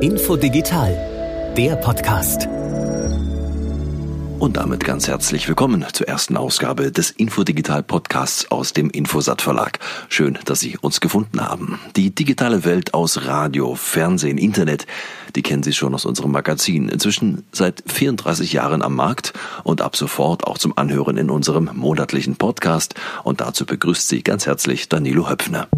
Info Digital, der Podcast. Und damit ganz herzlich willkommen zur ersten Ausgabe des Infodigital Podcasts aus dem Infosat Verlag. Schön, dass Sie uns gefunden haben. Die digitale Welt aus Radio, Fernsehen, Internet, die kennen Sie schon aus unserem Magazin. Inzwischen seit 34 Jahren am Markt und ab sofort auch zum Anhören in unserem monatlichen Podcast. Und dazu begrüßt Sie ganz herzlich Danilo Höpfner.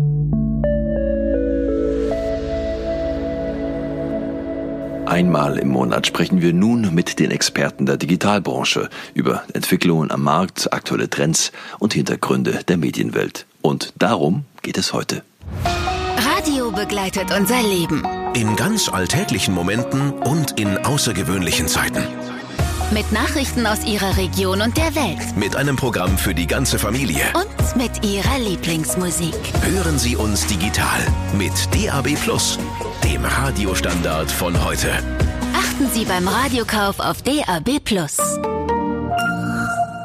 Einmal im Monat sprechen wir nun mit den Experten der Digitalbranche über Entwicklungen am Markt, aktuelle Trends und Hintergründe der Medienwelt. Und darum geht es heute. Radio begleitet unser Leben. In ganz alltäglichen Momenten und in außergewöhnlichen Zeiten. Mit Nachrichten aus Ihrer Region und der Welt. Mit einem Programm für die ganze Familie. Und mit Ihrer Lieblingsmusik. Hören Sie uns digital mit DAB Plus dem Radiostandard von heute. Achten Sie beim Radiokauf auf DAB.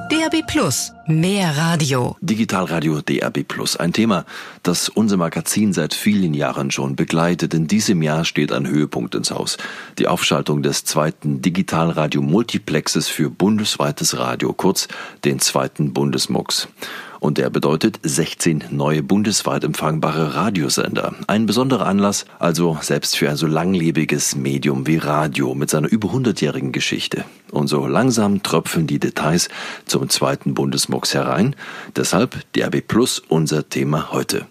DAB Plus. Mehr Radio. Digitalradio DAB Plus. Ein Thema, das unser Magazin seit vielen Jahren schon begleitet. In diesem Jahr steht ein Höhepunkt ins Haus. Die Aufschaltung des zweiten Digitalradio Multiplexes für bundesweites Radio, kurz den zweiten Bundesmux. Und der bedeutet 16 neue bundesweit empfangbare Radiosender. Ein besonderer Anlass, also selbst für ein so langlebiges Medium wie Radio mit seiner über 100-jährigen Geschichte. Und so langsam tröpfeln die Details zum zweiten Bundesmux herein. Deshalb DRB Plus unser Thema heute.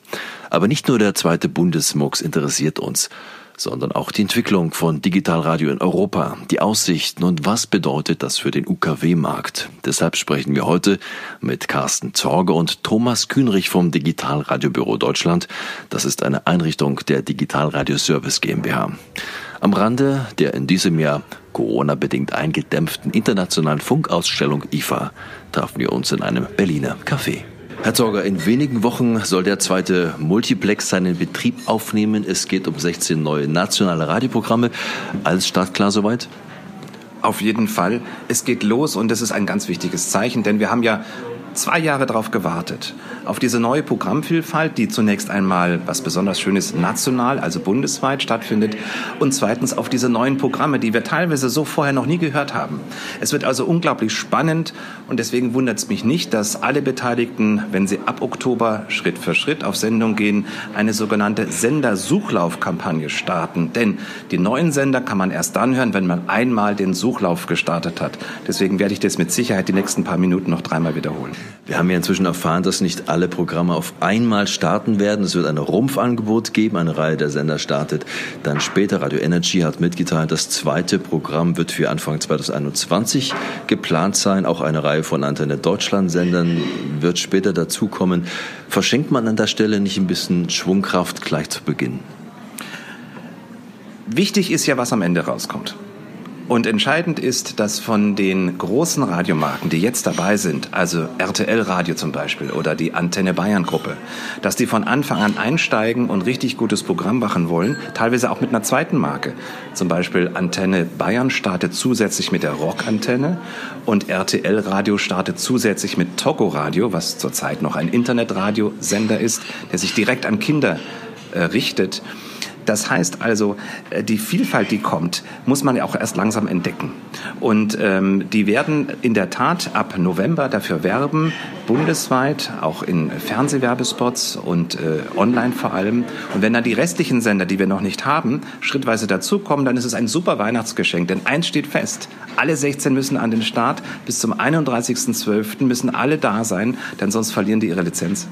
Aber nicht nur der zweite Bundesmux interessiert uns sondern auch die Entwicklung von Digitalradio in Europa, die Aussichten und was bedeutet das für den UKW-Markt. Deshalb sprechen wir heute mit Carsten Zorge und Thomas Kühnrich vom Digitalradiobüro Deutschland. Das ist eine Einrichtung der Digitalradio Service GmbH. Am Rande der in diesem Jahr Corona-bedingt eingedämpften internationalen Funkausstellung IFA trafen wir uns in einem Berliner Café. Herr Zorger, in wenigen Wochen soll der zweite Multiplex seinen Betrieb aufnehmen. Es geht um 16 neue nationale Radioprogramme. Alles startklar soweit? Auf jeden Fall. Es geht los und das ist ein ganz wichtiges Zeichen, denn wir haben ja zwei Jahre darauf gewartet. Auf diese neue Programmvielfalt, die zunächst einmal, was besonders schön ist, national, also bundesweit stattfindet. Und zweitens auf diese neuen Programme, die wir teilweise so vorher noch nie gehört haben. Es wird also unglaublich spannend und deswegen wundert es mich nicht, dass alle Beteiligten, wenn sie ab Oktober Schritt für Schritt auf Sendung gehen, eine sogenannte Sendersuchlaufkampagne starten. Denn die neuen Sender kann man erst dann hören, wenn man einmal den Suchlauf gestartet hat. Deswegen werde ich das mit Sicherheit die nächsten paar Minuten noch dreimal wiederholen. Wir haben ja inzwischen erfahren, dass nicht alle Programme auf einmal starten werden. Es wird ein Rumpfangebot geben. Eine Reihe der Sender startet dann später. Radio Energy hat mitgeteilt, das zweite Programm wird für Anfang 2021 geplant sein. Auch eine Reihe von Antenne Deutschland Sendern wird später dazukommen. Verschenkt man an der Stelle nicht ein bisschen Schwungkraft gleich zu Beginn? Wichtig ist ja, was am Ende rauskommt. Und entscheidend ist, dass von den großen Radiomarken, die jetzt dabei sind, also RTL Radio zum Beispiel oder die Antenne Bayern Gruppe, dass die von Anfang an einsteigen und richtig gutes Programm machen wollen, teilweise auch mit einer zweiten Marke. Zum Beispiel Antenne Bayern startet zusätzlich mit der Rockantenne und RTL Radio startet zusätzlich mit Togo Radio, was zurzeit noch ein Internetradiosender ist, der sich direkt an Kinder äh, richtet. Das heißt also, äh, die Vielfalt, die kommt, muss man ja auch erst langsam entdecken. Und ähm, die werden in der Tat ab November dafür werben, bundesweit, auch in Fernsehwerbespots und äh, online vor allem. Und wenn dann die restlichen Sender, die wir noch nicht haben, schrittweise dazukommen, dann ist es ein super Weihnachtsgeschenk. Denn eins steht fest, alle 16 müssen an den Start. Bis zum 31.12. müssen alle da sein, denn sonst verlieren die ihre Lizenz.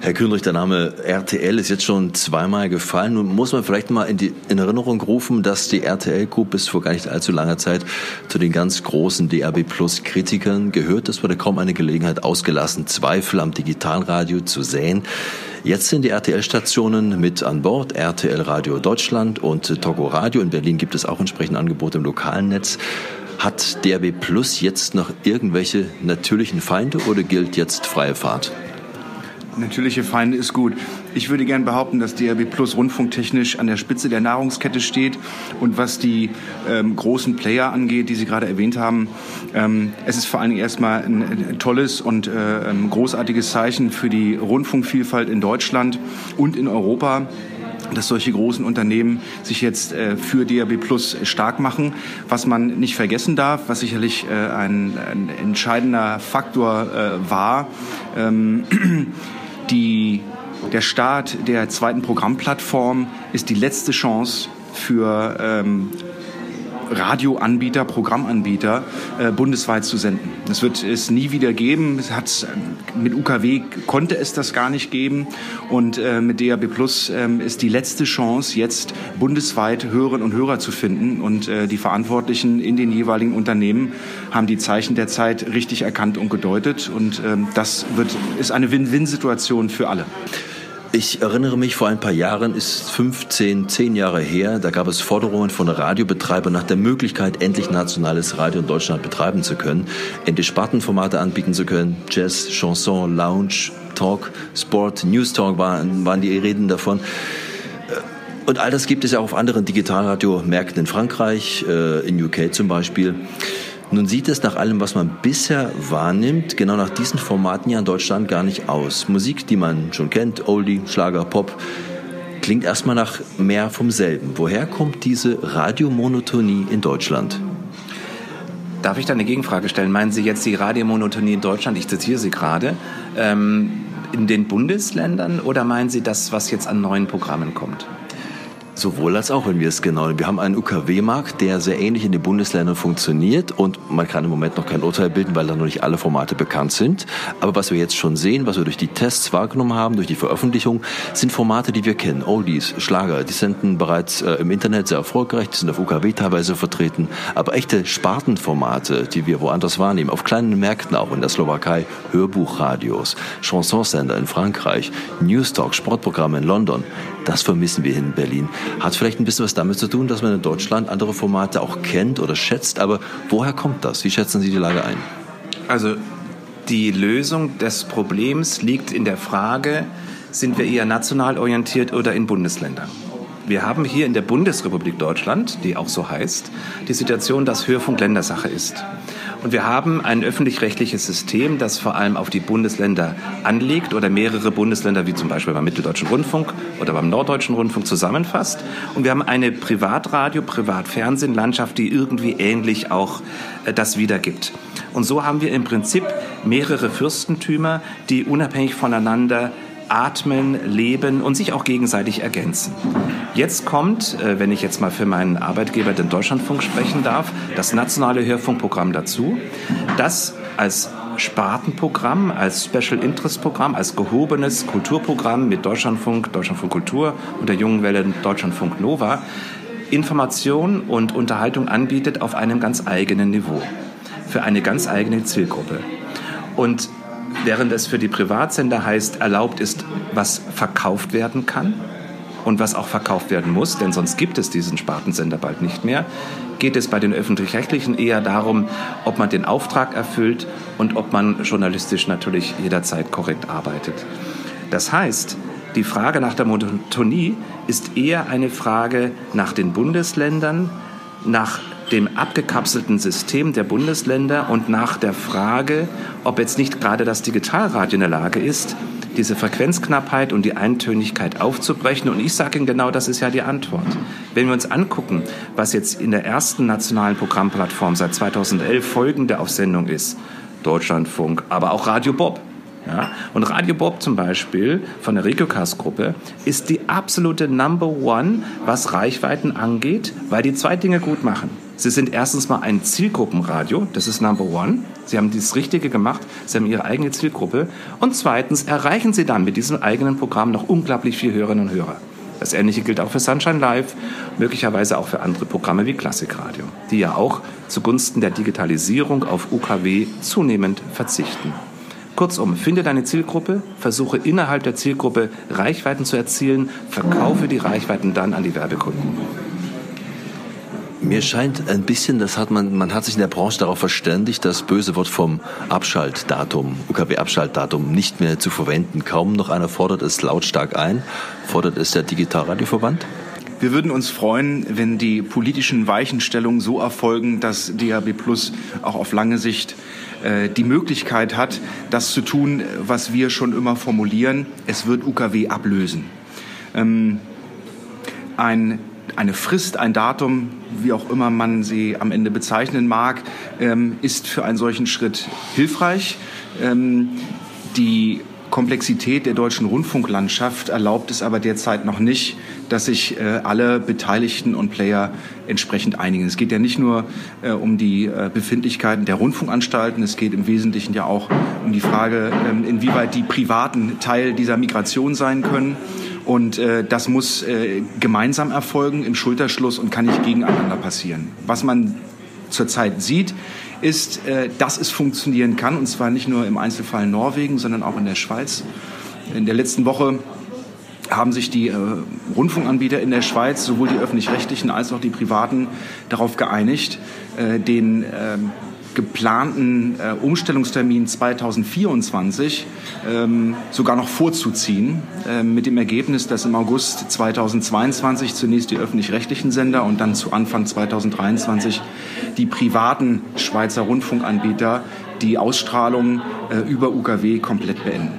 Herr Kühnrich, der Name RTL ist jetzt schon zweimal gefallen. Nun muss man vielleicht mal in, die, in Erinnerung rufen, dass die RTL Group bis vor gar nicht allzu langer Zeit zu den ganz großen DAB Plus Kritikern gehört. Das wurde kaum eine Gelegenheit ausgelassen, Zweifel am Digitalradio zu säen. Jetzt sind die RTL-Stationen mit an Bord, RTL Radio Deutschland und Togo Radio. In Berlin gibt es auch entsprechende Angebote im lokalen Netz. Hat DAB Plus jetzt noch irgendwelche natürlichen Feinde oder gilt jetzt freie Fahrt? Natürliche Feinde ist gut. Ich würde gern behaupten, dass DRB Plus rundfunktechnisch an der Spitze der Nahrungskette steht. Und was die ähm, großen Player angeht, die Sie gerade erwähnt haben, ähm, es ist vor allen Dingen erstmal ein, ein tolles und äh, ein großartiges Zeichen für die Rundfunkvielfalt in Deutschland und in Europa dass solche großen Unternehmen sich jetzt äh, für DAB Plus stark machen. Was man nicht vergessen darf, was sicherlich äh, ein, ein, entscheidender Faktor äh, war, ähm, die, der Start der zweiten Programmplattform ist die letzte Chance für ähm, Radioanbieter, Programmanbieter äh, bundesweit zu senden. Das wird es nie wieder geben. Es hat, mit UKW konnte es das gar nicht geben. Und äh, mit DAB Plus äh, ist die letzte Chance, jetzt bundesweit Hörerinnen und Hörer zu finden. Und äh, die Verantwortlichen in den jeweiligen Unternehmen haben die Zeichen der Zeit richtig erkannt und gedeutet. Und ähm, das wird, ist eine Win-Win-Situation für alle. Ich erinnere mich, vor ein paar Jahren ist 15, 10 Jahre her, da gab es Forderungen von Radiobetreibern nach der Möglichkeit, endlich nationales Radio in Deutschland betreiben zu können, endlich Spartenformate anbieten zu können, Jazz, Chanson, Lounge, Talk, Sport, News Talk waren, waren die Reden davon. Und all das gibt es ja auch auf anderen Digitalradiomärkten in Frankreich, äh, in UK zum Beispiel. Nun sieht es nach allem, was man bisher wahrnimmt, genau nach diesen Formaten ja in Deutschland gar nicht aus. Musik, die man schon kennt, Oldie, Schlager, Pop, klingt erstmal nach mehr vom selben. Woher kommt diese Radiomonotonie in Deutschland? Darf ich da eine Gegenfrage stellen? Meinen Sie jetzt die Radiomonotonie in Deutschland, ich zitiere Sie gerade, ähm, in den Bundesländern oder meinen Sie das, was jetzt an neuen Programmen kommt? Sowohl als auch, wenn wir es genau. Wir haben einen UKW-Markt, der sehr ähnlich in den Bundesländern funktioniert und man kann im Moment noch kein Urteil bilden, weil da noch nicht alle Formate bekannt sind. Aber was wir jetzt schon sehen, was wir durch die Tests wahrgenommen haben, durch die Veröffentlichung, sind Formate, die wir kennen. Oldies, Schlager, die senden bereits äh, im Internet sehr erfolgreich, die sind auf UKW teilweise vertreten. Aber echte Spartenformate, die wir woanders wahrnehmen, auf kleinen Märkten auch in der Slowakei, Hörbuchradios, Chansonsender in Frankreich, Newstalk, Sportprogramme in London, das vermissen wir in Berlin. Hat vielleicht ein bisschen was damit zu tun, dass man in Deutschland andere Formate auch kennt oder schätzt. Aber woher kommt das? Wie schätzen Sie die Lage ein? Also die Lösung des Problems liegt in der Frage, sind wir eher national orientiert oder in Bundesländern? Wir haben hier in der Bundesrepublik Deutschland, die auch so heißt, die Situation, dass Hörfunk Ländersache ist. Und wir haben ein öffentlich-rechtliches System, das vor allem auf die Bundesländer anlegt oder mehrere Bundesländer, wie zum Beispiel beim Mitteldeutschen Rundfunk oder beim Norddeutschen Rundfunk zusammenfasst. Und wir haben eine Privatradio, Privatfernsehen-Landschaft, die irgendwie ähnlich auch äh, das wiedergibt. Und so haben wir im Prinzip mehrere Fürstentümer, die unabhängig voneinander atmen, leben und sich auch gegenseitig ergänzen. Jetzt kommt, äh, wenn ich jetzt mal für meinen Arbeitgeber, den Deutschlandfunk, sprechen darf, das nationale Hörfunkprogramm dazu, das als Spartenprogramm, als Special Interest Programm, als gehobenes Kulturprogramm mit Deutschlandfunk, Deutschlandfunk Kultur und der jungen Welle Deutschlandfunk Nova Information und Unterhaltung anbietet auf einem ganz eigenen Niveau, für eine ganz eigene Zielgruppe. Und während es für die Privatsender heißt, erlaubt ist, was verkauft werden kann und was auch verkauft werden muss, denn sonst gibt es diesen Spartensender bald nicht mehr, geht es bei den öffentlich-rechtlichen eher darum, ob man den Auftrag erfüllt und ob man journalistisch natürlich jederzeit korrekt arbeitet. Das heißt, die Frage nach der Monotonie ist eher eine Frage nach den Bundesländern, nach dem abgekapselten System der Bundesländer und nach der Frage, ob jetzt nicht gerade das Digitalradio in der Lage ist, diese Frequenzknappheit und die Eintönigkeit aufzubrechen. Und ich sage Ihnen genau, das ist ja die Antwort. Wenn wir uns angucken, was jetzt in der ersten nationalen Programmplattform seit 2011 folgende auf Sendung ist, Deutschlandfunk, aber auch Radio Bob, ja? Und Radio Bob zum Beispiel von der Regiocast-Gruppe ist die absolute Number One, was Reichweiten angeht, weil die zwei Dinge gut machen. Sie sind erstens mal ein Zielgruppenradio, das ist Number One. Sie haben das Richtige gemacht, Sie haben Ihre eigene Zielgruppe. Und zweitens erreichen Sie dann mit diesem eigenen Programm noch unglaublich viele Hörerinnen und Hörer. Das Ähnliche gilt auch für Sunshine Live, möglicherweise auch für andere Programme wie Klassikradio, die ja auch zugunsten der Digitalisierung auf UKW zunehmend verzichten. Kurzum, finde deine Zielgruppe, versuche innerhalb der Zielgruppe Reichweiten zu erzielen, verkaufe die Reichweiten dann an die Werbekunden. Mir scheint ein bisschen, das hat man, man hat sich in der Branche darauf verständigt, das böse Wort vom Abschaltdatum, UKW-Abschaltdatum nicht mehr zu verwenden. Kaum noch einer fordert es lautstark ein. Fordert es der Digitalradioverband? Wir würden uns freuen, wenn die politischen Weichenstellungen so erfolgen, dass DAB Plus auch auf lange Sicht äh, die Möglichkeit hat, das zu tun, was wir schon immer formulieren. Es wird UKW ablösen. Ähm, ein eine Frist, ein Datum, wie auch immer man sie am Ende bezeichnen mag, ähm, ist für einen solchen Schritt hilfreich. Ähm, die Komplexität der deutschen Rundfunklandschaft erlaubt es aber derzeit noch nicht, dass sich äh, alle Beteiligten und Player entsprechend einigen. Es geht ja nicht nur äh, um die äh, Befindlichkeiten der Rundfunkanstalten, es geht im Wesentlichen ja auch um die Frage, ähm, inwieweit die Privaten Teil dieser Migration sein können. Und äh, das muss äh, gemeinsam erfolgen im Schulterschluss und kann nicht gegeneinander passieren. Was man zurzeit sieht, ist, äh, dass es funktionieren kann, und zwar nicht nur im Einzelfall Norwegen, sondern auch in der Schweiz. In der letzten Woche haben sich die äh, Rundfunkanbieter in der Schweiz, sowohl die öffentlich-rechtlichen als auch die privaten, darauf geeinigt, äh, den äh, geplanten äh, Umstellungstermin 2024 ähm, sogar noch vorzuziehen, äh, mit dem Ergebnis, dass im August 2022 zunächst die öffentlich-rechtlichen Sender und dann zu Anfang 2023 die privaten Schweizer Rundfunkanbieter die Ausstrahlung äh, über UKW komplett beenden.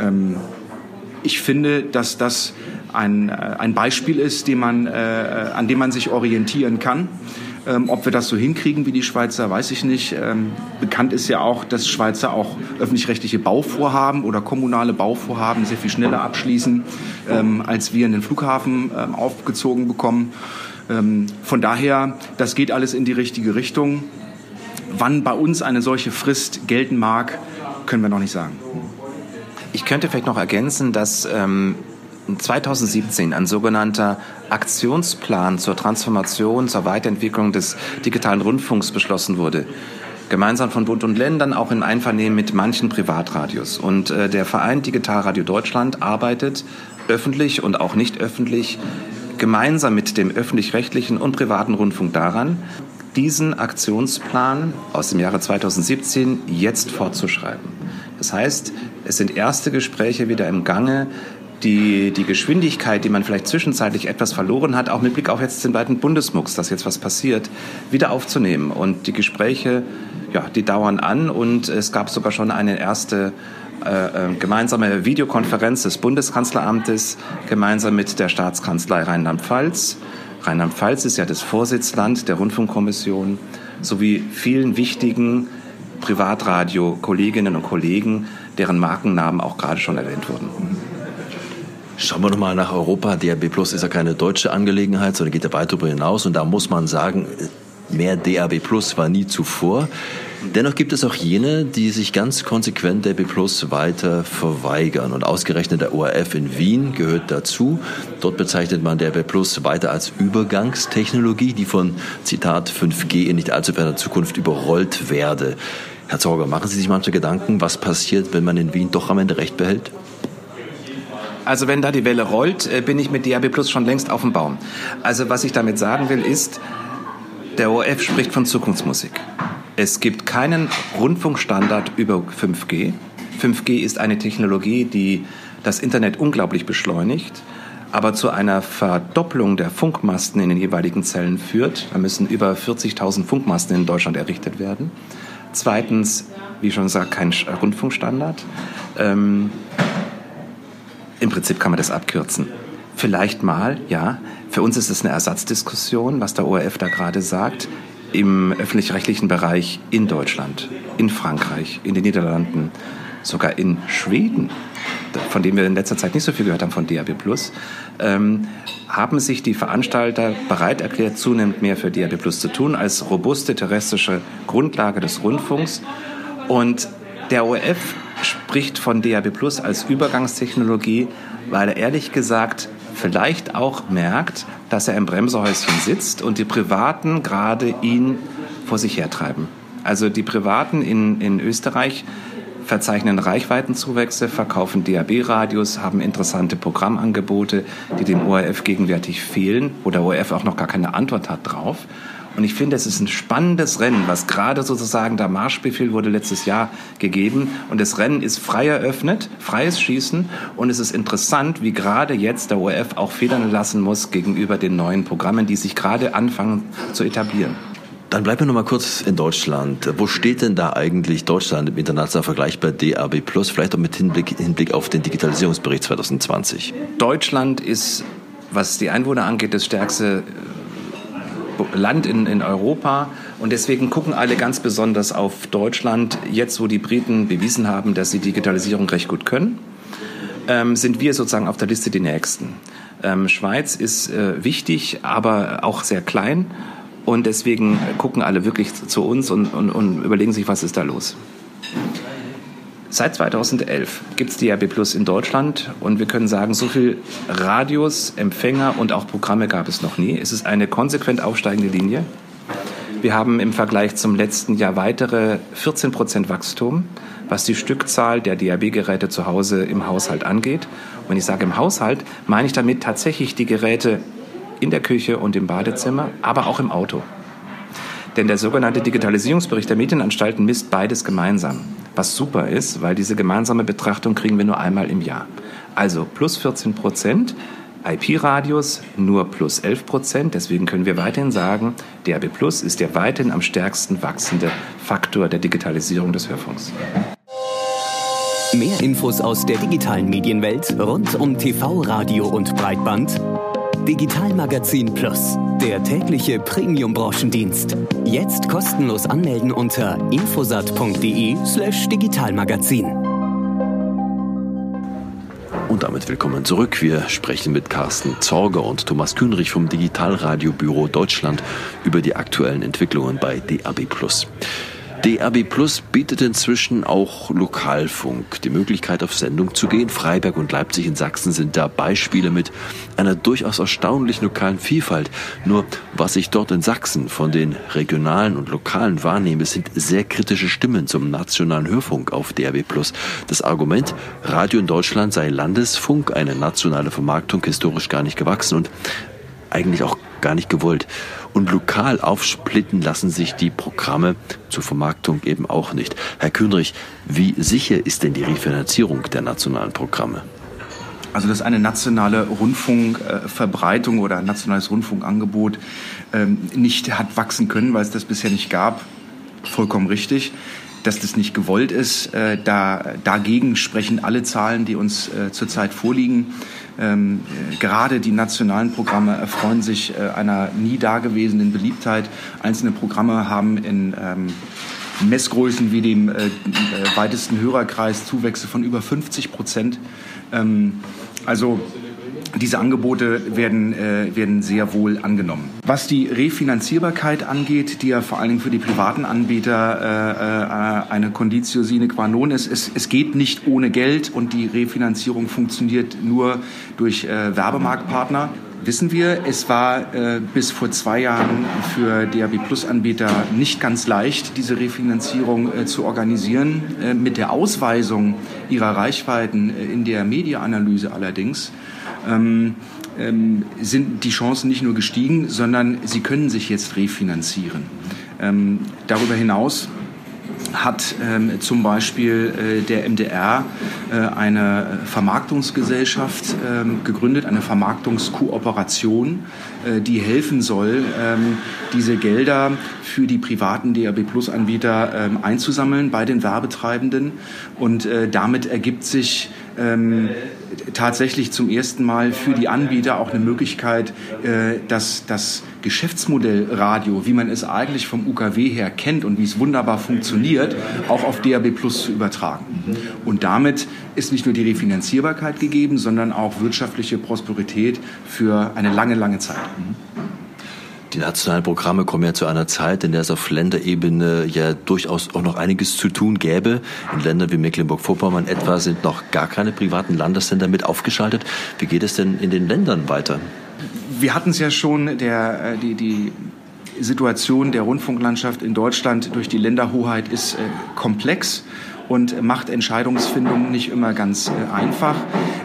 Ähm, ich finde, dass das ein, äh, ein Beispiel ist, man, äh, an dem man sich orientieren kann. Ähm, ob wir das so hinkriegen wie die Schweizer, weiß ich nicht. Ähm, bekannt ist ja auch, dass Schweizer auch öffentlich-rechtliche Bauvorhaben oder kommunale Bauvorhaben sehr viel schneller abschließen, ähm, als wir in den Flughafen ähm, aufgezogen bekommen. Ähm, von daher, das geht alles in die richtige Richtung. Wann bei uns eine solche Frist gelten mag, können wir noch nicht sagen. Ich könnte vielleicht noch ergänzen, dass ähm, 2017 ein sogenannter Aktionsplan zur Transformation, zur Weiterentwicklung des digitalen Rundfunks beschlossen wurde. Gemeinsam von Bund und Ländern, auch im Einvernehmen mit manchen Privatradios. Und äh, der Verein Digitalradio Deutschland arbeitet öffentlich und auch nicht öffentlich gemeinsam mit dem öffentlich-rechtlichen und privaten Rundfunk daran, diesen Aktionsplan aus dem Jahre 2017 jetzt fortzuschreiben. Das heißt, es sind erste Gespräche wieder im Gange, die, die Geschwindigkeit, die man vielleicht zwischenzeitlich etwas verloren hat, auch mit Blick auf jetzt den beiden Bundesmucks, dass jetzt was passiert, wieder aufzunehmen. Und die Gespräche, ja, die dauern an und es gab sogar schon eine erste äh, äh gemeinsame Videokonferenz des Bundeskanzleramtes gemeinsam mit der Staatskanzlei Rheinland-Pfalz. Rheinland-Pfalz ist ja das Vorsitzland der Rundfunkkommission sowie vielen wichtigen Privatradio-Kolleginnen und Kollegen, deren Markennamen auch gerade schon erwähnt wurden. Schauen wir nochmal nach Europa. DAB Plus ist ja keine deutsche Angelegenheit, sondern geht ja weit darüber hinaus. Und da muss man sagen, mehr DAB Plus war nie zuvor. Dennoch gibt es auch jene, die sich ganz konsequent DAB Plus weiter verweigern. Und ausgerechnet der ORF in Wien gehört dazu. Dort bezeichnet man DAB Plus weiter als Übergangstechnologie, die von, Zitat, 5G in nicht allzu ferner Zukunft überrollt werde. Herr Zorger, machen Sie sich manche Gedanken, was passiert, wenn man in Wien doch am Ende Recht behält? Also wenn da die Welle rollt, äh, bin ich mit DAB Plus schon längst auf dem Baum. Also was ich damit sagen will, ist, der ORF spricht von Zukunftsmusik. Es gibt keinen Rundfunkstandard über 5G. 5G ist eine Technologie, die das Internet unglaublich beschleunigt, aber zu einer Verdopplung der Funkmasten in den jeweiligen Zellen führt. Da müssen über 40.000 Funkmasten in Deutschland errichtet werden. Zweitens, wie schon gesagt, kein Rundfunkstandard. Ähm, im Prinzip kann man das abkürzen. Vielleicht mal, ja. Für uns ist es eine Ersatzdiskussion, was der ORF da gerade sagt. Im öffentlich-rechtlichen Bereich in Deutschland, in Frankreich, in den Niederlanden, sogar in Schweden, von dem wir in letzter Zeit nicht so viel gehört haben von DAB Plus, ähm, haben sich die Veranstalter bereit erklärt, zunehmend mehr für DAB Plus zu tun als robuste terrestrische Grundlage des Rundfunks. Und der ORF spricht von DAB Plus als Übergangstechnologie, weil er ehrlich gesagt vielleicht auch merkt, dass er im Bremsehäuschen sitzt und die Privaten gerade ihn vor sich hertreiben. Also die Privaten in, in Österreich verzeichnen Reichweitenzuwächse, verkaufen DAB-Radios, haben interessante Programmangebote, die dem ORF gegenwärtig fehlen, wo der ORF auch noch gar keine Antwort hat drauf. Und ich finde, es ist ein spannendes Rennen, was gerade sozusagen der Marschbefehl wurde letztes Jahr gegeben. Und das Rennen ist frei eröffnet, freies Schießen. Und es ist interessant, wie gerade jetzt der ORF auch federn lassen muss gegenüber den neuen Programmen, die sich gerade anfangen zu etablieren. Dann bleiben wir noch mal kurz in Deutschland. Wo steht denn da eigentlich Deutschland im internationalen Vergleich bei DAB Plus? Vielleicht auch mit Hinblick, Hinblick auf den Digitalisierungsbericht 2020. Deutschland ist was die Einwohner angeht, das stärkste Land in, in Europa. Und deswegen gucken alle ganz besonders auf Deutschland. Jetzt, wo die Briten bewiesen haben, dass sie Digitalisierung recht gut können, ähm, sind wir sozusagen auf der Liste die Nächsten. Ähm, Schweiz ist äh, wichtig, aber auch sehr klein. Und deswegen gucken alle wirklich zu uns und, und, und überlegen sich, was ist da los. Seit 2011 gibt es DAB Plus in Deutschland und wir können sagen, so viel Radios, Empfänger und auch Programme gab es noch nie. Es ist eine konsequent aufsteigende Linie. Wir haben im Vergleich zum letzten Jahr weitere 14 Prozent Wachstum, was die Stückzahl der DAB-Geräte zu Hause im Haushalt angeht. Wenn ich sage im Haushalt, meine ich damit tatsächlich die Geräte in der Küche und im Badezimmer, aber auch im Auto. Denn der sogenannte Digitalisierungsbericht der Medienanstalten misst beides gemeinsam was super ist, weil diese gemeinsame Betrachtung kriegen wir nur einmal im Jahr. Also plus 14 Prozent, IP-Radios nur plus 11 Prozent. Deswegen können wir weiterhin sagen, DAB Plus ist der weiterhin am stärksten wachsende Faktor der Digitalisierung des Hörfunks. Mehr Infos aus der digitalen Medienwelt rund um TV, Radio und Breitband Digitalmagazin Plus, der tägliche Premium-Branchendienst. Jetzt kostenlos anmelden unter infosat.de/slash digitalmagazin. Und damit willkommen zurück. Wir sprechen mit Carsten Zorger und Thomas Kühnrich vom Digitalradiobüro Deutschland über die aktuellen Entwicklungen bei DAB Plus. DAB Plus bietet inzwischen auch Lokalfunk die Möglichkeit, auf Sendung zu gehen. Freiberg und Leipzig in Sachsen sind da Beispiele mit einer durchaus erstaunlichen lokalen Vielfalt. Nur was ich dort in Sachsen von den regionalen und lokalen wahrnehme, sind sehr kritische Stimmen zum nationalen Hörfunk auf DAB Plus. Das Argument, Radio in Deutschland sei Landesfunk, eine nationale Vermarktung historisch gar nicht gewachsen und eigentlich auch gar nicht gewollt. Und lokal aufsplitten lassen sich die Programme zur Vermarktung eben auch nicht. Herr Kühnrich, wie sicher ist denn die Refinanzierung der nationalen Programme? Also dass eine nationale Rundfunkverbreitung oder ein nationales Rundfunkangebot ähm, nicht hat wachsen können, weil es das bisher nicht gab, vollkommen richtig. Dass das nicht gewollt ist, äh, da, dagegen sprechen alle Zahlen, die uns äh, zurzeit vorliegen. Ähm, gerade die nationalen Programme erfreuen sich äh, einer nie dagewesenen Beliebtheit. Einzelne Programme haben in ähm, Messgrößen wie dem äh, äh, weitesten Hörerkreis Zuwächse von über 50 Prozent. Ähm, also diese Angebote werden, äh, werden sehr wohl angenommen. Was die Refinanzierbarkeit angeht, die ja vor allen Dingen für die privaten Anbieter äh, äh, eine Conditio sine qua non ist, es, es geht nicht ohne Geld und die Refinanzierung funktioniert nur durch äh, Werbemarktpartner wissen wir. Es war äh, bis vor zwei Jahren für DAB Plus Anbieter nicht ganz leicht, diese Refinanzierung äh, zu organisieren. Äh, mit der Ausweisung ihrer Reichweiten äh, in der Mediaanalyse allerdings ähm, ähm, sind die Chancen nicht nur gestiegen, sondern sie können sich jetzt refinanzieren. Ähm, darüber hinaus hat ähm, zum Beispiel äh, der MDR äh, eine Vermarktungsgesellschaft ähm, gegründet, eine Vermarktungskooperation, äh, die helfen soll, ähm, diese Gelder für die privaten DAB Plus Anbieter ähm, einzusammeln bei den Werbetreibenden. Und äh, damit ergibt sich ähm, tatsächlich zum ersten Mal für die Anbieter auch eine Möglichkeit, äh, dass das Geschäftsmodell Radio, wie man es eigentlich vom UKW her kennt und wie es wunderbar funktioniert, auch auf DAB Plus zu übertragen. Und damit ist nicht nur die Refinanzierbarkeit gegeben, sondern auch wirtschaftliche Prosperität für eine lange, lange Zeit. Die nationalen Programme kommen ja zu einer Zeit, in der es auf Länderebene ja durchaus auch noch einiges zu tun gäbe. In Ländern wie Mecklenburg-Vorpommern etwa sind noch gar keine privaten Landessender mit aufgeschaltet. Wie geht es denn in den Ländern weiter? Wir hatten es ja schon, der, äh, die, die Situation der Rundfunklandschaft in Deutschland durch die Länderhoheit ist äh, komplex und macht Entscheidungsfindung nicht immer ganz äh, einfach.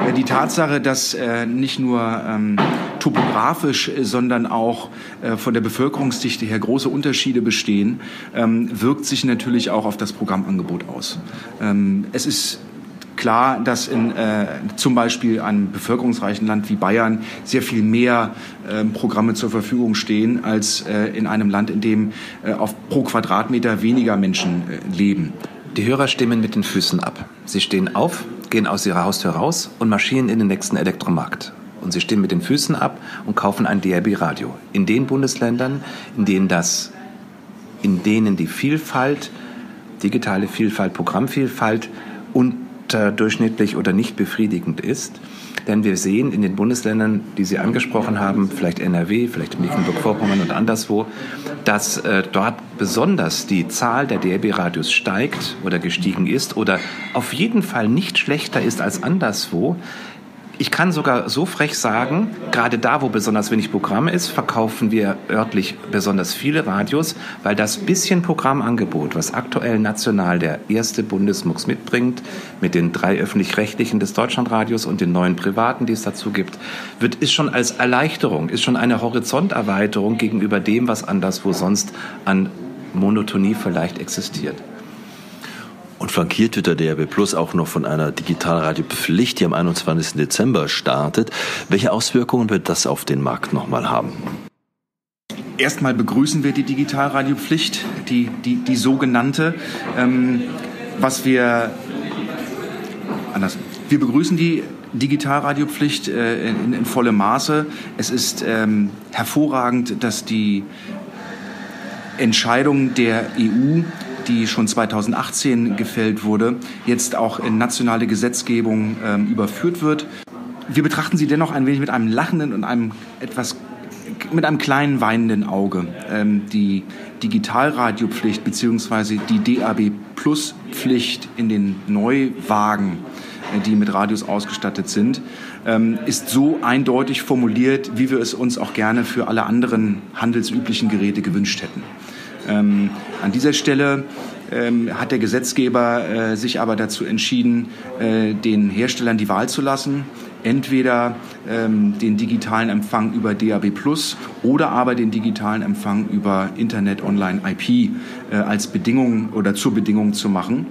Äh, die Tatsache, dass äh, nicht nur ähm, topografisch, sondern auch von der Bevölkerungsdichte her große Unterschiede bestehen, ähm, wirkt sich natürlich auch auf das Programmangebot aus. Ähm, es ist klar, dass in äh, zum Beispiel einem bevölkerungsreichen Land wie Bayern sehr viel mehr äh, Programme zur Verfügung stehen als äh, in einem Land, in dem auf pro Quadratmeter weniger Menschen leben. Die Hörer stimmen mit den Füßen ab. Sie stehen auf, gehen aus ihrer Haustür raus und marschieren in den nächsten Elektromarkt. Und sie stimmen mit den Füßen ab und kaufen ein DRB-Radio. In den Bundesländern, in denen das, in denen die Vielfalt, digitale Vielfalt, Programmvielfalt unterdurchschnittlich oder nicht befriedigend ist. Denn wir sehen in den Bundesländern, die Sie angesprochen haben, vielleicht NRW, vielleicht Mecklenburg-Vorpommern und anderswo, dass äh, dort besonders die Zahl der DRB-Radios steigt oder gestiegen ist oder auf jeden Fall nicht schlechter ist als anderswo. Ich kann sogar so frech sagen, gerade da, wo besonders wenig Programm ist, verkaufen wir örtlich besonders viele Radios, weil das bisschen Programmangebot, was aktuell national der erste Bundesmux mitbringt, mit den drei öffentlich-rechtlichen des Deutschlandradios und den neuen privaten, die es dazu gibt, wird, ist schon als Erleichterung, ist schon eine Horizonterweiterung gegenüber dem, was anderswo sonst an Monotonie vielleicht existiert. Und flankiert wird der DRB Plus auch noch von einer Digitalradiopflicht, die am 21. Dezember startet. Welche Auswirkungen wird das auf den Markt nochmal haben? Erstmal begrüßen wir die Digitalradiopflicht, die, die, die sogenannte. Ähm, was wir anders. Wir begrüßen die Digitalradiopflicht äh, in, in vollem Maße. Es ist ähm, hervorragend, dass die Entscheidung der EU die schon 2018 gefällt wurde, jetzt auch in nationale Gesetzgebung ähm, überführt wird. Wir betrachten sie dennoch ein wenig mit einem lachenden und einem etwas mit einem kleinen weinenden Auge. Ähm, die Digitalradiopflicht bzw. die DAB Plus Pflicht in den Neuwagen, äh, die mit Radios ausgestattet sind, ähm, ist so eindeutig formuliert, wie wir es uns auch gerne für alle anderen handelsüblichen Geräte gewünscht hätten. Ähm, an dieser Stelle ähm, hat der Gesetzgeber äh, sich aber dazu entschieden, äh, den Herstellern die Wahl zu lassen, entweder ähm, den digitalen Empfang über DAB Plus oder aber den digitalen Empfang über Internet Online IP äh, als Bedingung oder zur Bedingung zu machen.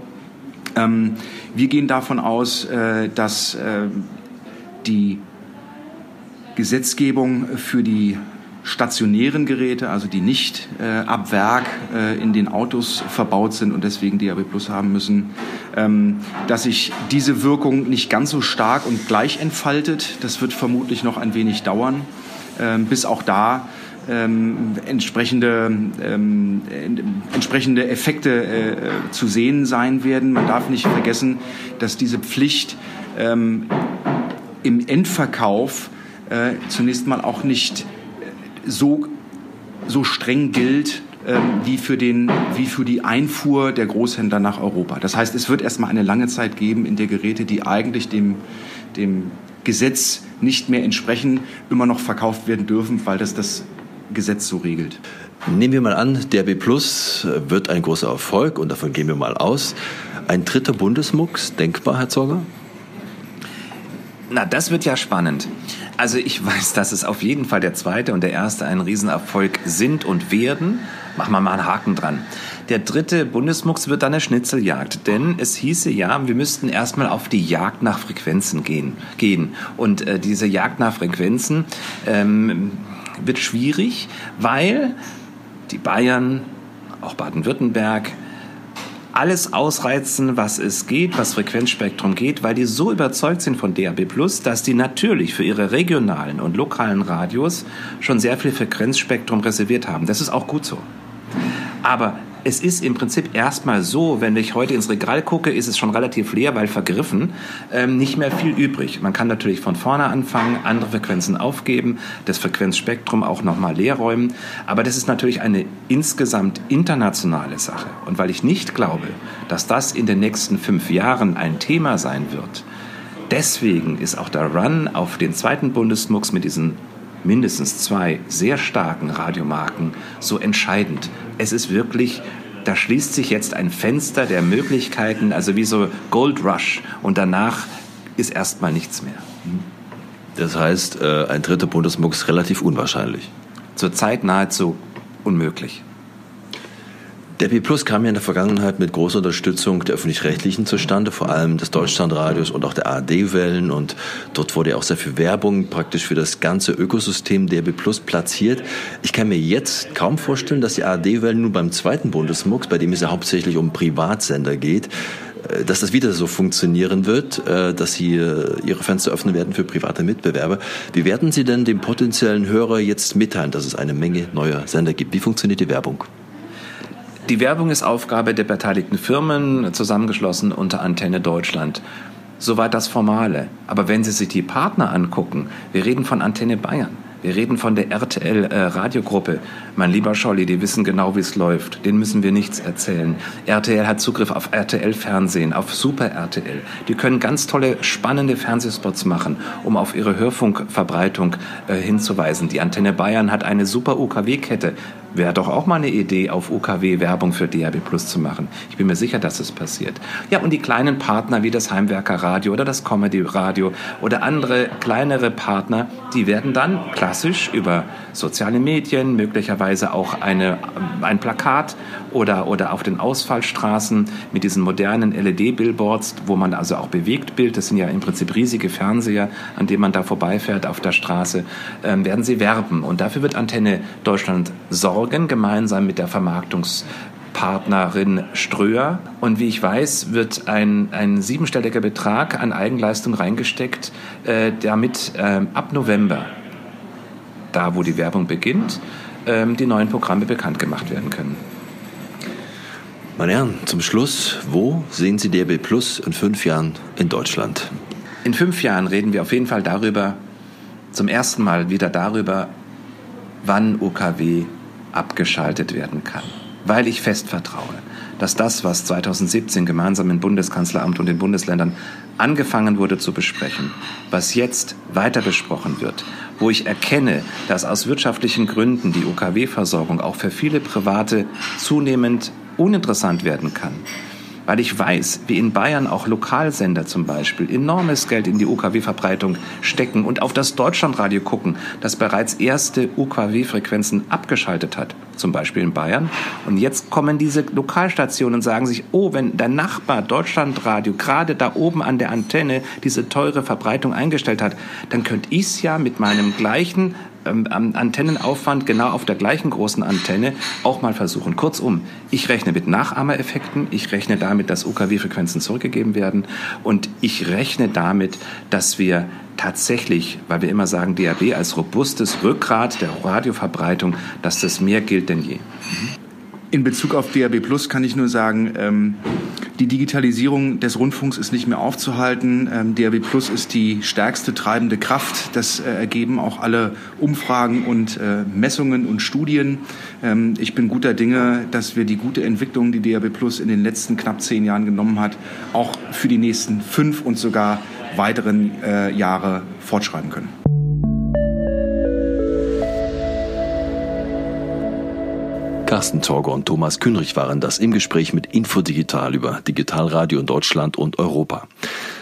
Ähm, wir gehen davon aus, äh, dass äh, die Gesetzgebung für die stationären Geräte, also die nicht äh, ab Werk äh, in den Autos verbaut sind und deswegen DAB Plus haben müssen, ähm, dass sich diese Wirkung nicht ganz so stark und gleich entfaltet. Das wird vermutlich noch ein wenig dauern, ähm, bis auch da ähm, entsprechende, ähm, entsprechende Effekte äh, zu sehen sein werden. Man darf nicht vergessen, dass diese Pflicht ähm, im Endverkauf äh, zunächst mal auch nicht so, so streng gilt ähm, wie, für den, wie für die Einfuhr der Großhändler nach Europa. Das heißt, es wird erstmal eine lange Zeit geben, in der Geräte, die eigentlich dem, dem Gesetz nicht mehr entsprechen, immer noch verkauft werden dürfen, weil das das Gesetz so regelt. Nehmen wir mal an, der B Plus wird ein großer Erfolg und davon gehen wir mal aus. Ein dritter Bundesmux, denkbar, Herr Zorger? Na, das wird ja spannend. Also ich weiß, dass es auf jeden Fall der zweite und der erste ein Riesenerfolg sind und werden. Machen wir mal einen Haken dran. Der dritte Bundesmux wird dann eine Schnitzeljagd, denn es hieße ja, wir müssten erstmal auf die Jagd nach Frequenzen gehen. gehen. Und äh, diese Jagd nach Frequenzen ähm, wird schwierig, weil die Bayern, auch Baden-Württemberg, alles ausreizen, was es geht, was Frequenzspektrum geht, weil die so überzeugt sind von DAB+, dass die natürlich für ihre regionalen und lokalen Radios schon sehr viel Frequenzspektrum reserviert haben. Das ist auch gut so. Aber es ist im Prinzip erstmal so, wenn ich heute ins Regal gucke, ist es schon relativ leer, weil vergriffen, ähm, nicht mehr viel übrig. Man kann natürlich von vorne anfangen, andere Frequenzen aufgeben, das Frequenzspektrum auch nochmal leer räumen. Aber das ist natürlich eine insgesamt internationale Sache. Und weil ich nicht glaube, dass das in den nächsten fünf Jahren ein Thema sein wird, deswegen ist auch der Run auf den zweiten Bundesmux mit diesen mindestens zwei sehr starken Radiomarken so entscheidend. Es ist wirklich da schließt sich jetzt ein Fenster der Möglichkeiten, also wie so Gold Rush. Und danach ist erstmal nichts mehr. Das heißt, äh, ein dritter Bundesmux relativ unwahrscheinlich. Zurzeit nahezu unmöglich. Der P Plus kam ja in der Vergangenheit mit großer Unterstützung der öffentlich-rechtlichen zustande, vor allem des Deutschlandradios und auch der ARD-Wellen. Und dort wurde ja auch sehr viel Werbung praktisch für das ganze Ökosystem DRB Plus platziert. Ich kann mir jetzt kaum vorstellen, dass die ARD-Wellen nun beim zweiten Bundesmux, bei dem es ja hauptsächlich um Privatsender geht, äh, dass das wieder so funktionieren wird, äh, dass Sie Ihre Fenster öffnen werden für private Mitbewerber. Wie werden Sie denn dem potenziellen Hörer jetzt mitteilen, dass es eine Menge neuer Sender gibt? Wie funktioniert die Werbung? Die Werbung ist Aufgabe der beteiligten Firmen, zusammengeschlossen unter Antenne Deutschland. Soweit das Formale. Aber wenn Sie sich die Partner angucken, wir reden von Antenne Bayern. Wir reden von der RTL-Radiogruppe. Äh, mein lieber Scholli, die wissen genau, wie es läuft. Den müssen wir nichts erzählen. RTL hat Zugriff auf RTL-Fernsehen, auf Super RTL. Die können ganz tolle, spannende Fernsehspots machen, um auf ihre Hörfunkverbreitung äh, hinzuweisen. Die Antenne Bayern hat eine super UKW-Kette. Wäre doch auch mal eine Idee, auf UKW Werbung für DAB Plus zu machen. Ich bin mir sicher, dass es passiert. Ja, und die kleinen Partner wie das Heimwerker Radio oder das Comedy Radio oder andere kleinere Partner, die werden dann klassisch über soziale Medien, möglicherweise auch eine, ein Plakat oder, oder auf den Ausfallstraßen mit diesen modernen LED-Billboards, wo man also auch bewegt Bild, das sind ja im Prinzip riesige Fernseher, an denen man da vorbeifährt auf der Straße, äh, werden sie werben. Und dafür wird Antenne Deutschland sorgen gemeinsam mit der Vermarktungspartnerin Ströer. Und wie ich weiß, wird ein, ein siebenstelliger Betrag an Eigenleistung reingesteckt, äh, damit äh, ab November, da wo die Werbung beginnt, äh, die neuen Programme bekannt gemacht werden können. Meine Herren, zum Schluss, wo sehen Sie DRB Plus in fünf Jahren in Deutschland? In fünf Jahren reden wir auf jeden Fall darüber, zum ersten Mal wieder darüber, wann UKW abgeschaltet werden kann. Weil ich fest vertraue, dass das, was 2017 gemeinsam im Bundeskanzleramt und den Bundesländern angefangen wurde zu besprechen, was jetzt weiter besprochen wird, wo ich erkenne, dass aus wirtschaftlichen Gründen die UKW-Versorgung auch für viele Private zunehmend uninteressant werden kann, weil ich weiß, wie in Bayern auch Lokalsender zum Beispiel enormes Geld in die UKW-Verbreitung stecken und auf das Deutschlandradio gucken, das bereits erste UKW-Frequenzen abgeschaltet hat, zum Beispiel in Bayern. Und jetzt kommen diese Lokalstationen und sagen sich, oh, wenn der Nachbar Deutschlandradio gerade da oben an der Antenne diese teure Verbreitung eingestellt hat, dann könnte ich es ja mit meinem gleichen ähm, Antennenaufwand genau auf der gleichen großen Antenne auch mal versuchen. Kurzum, ich rechne mit Nachahmereffekten, ich rechne damit, dass UKW-Frequenzen zurückgegeben werden und ich rechne damit, dass wir tatsächlich, weil wir immer sagen, DAB als robustes Rückgrat der Radioverbreitung, dass das mehr gilt denn je. Mhm. In Bezug auf DAB Plus kann ich nur sagen, ähm, die Digitalisierung des Rundfunks ist nicht mehr aufzuhalten. Ähm, DAB Plus ist die stärkste treibende Kraft. Das äh, ergeben auch alle Umfragen und äh, Messungen und Studien. Ähm, ich bin guter Dinge, dass wir die gute Entwicklung, die DAB Plus in den letzten knapp zehn Jahren genommen hat, auch für die nächsten fünf und sogar weiteren äh, Jahre fortschreiben können. Carsten Torger und Thomas Kühnrich waren das im Gespräch mit Infodigital über Digitalradio in Deutschland und Europa.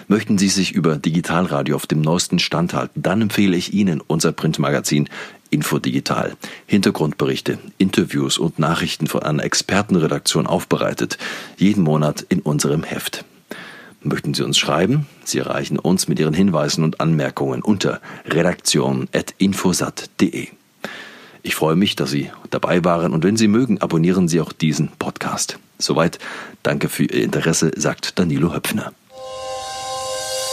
Möchten Sie sich über Digitalradio auf dem neuesten Stand halten, dann empfehle ich Ihnen unser Printmagazin Infodigital. Hintergrundberichte, Interviews und Nachrichten von einer Expertenredaktion aufbereitet, jeden Monat in unserem Heft. Möchten Sie uns schreiben? Sie erreichen uns mit Ihren Hinweisen und Anmerkungen unter redaktion.infosat.de. Ich freue mich, dass Sie dabei waren und wenn Sie mögen, abonnieren Sie auch diesen Podcast. Soweit, danke für Ihr Interesse, sagt Danilo Höpfner.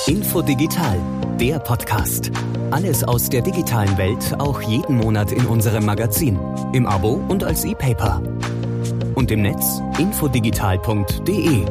Info Digital, der Podcast. Alles aus der digitalen Welt, auch jeden Monat in unserem Magazin, im Abo und als E-Paper. Und im Netz infodigital.de.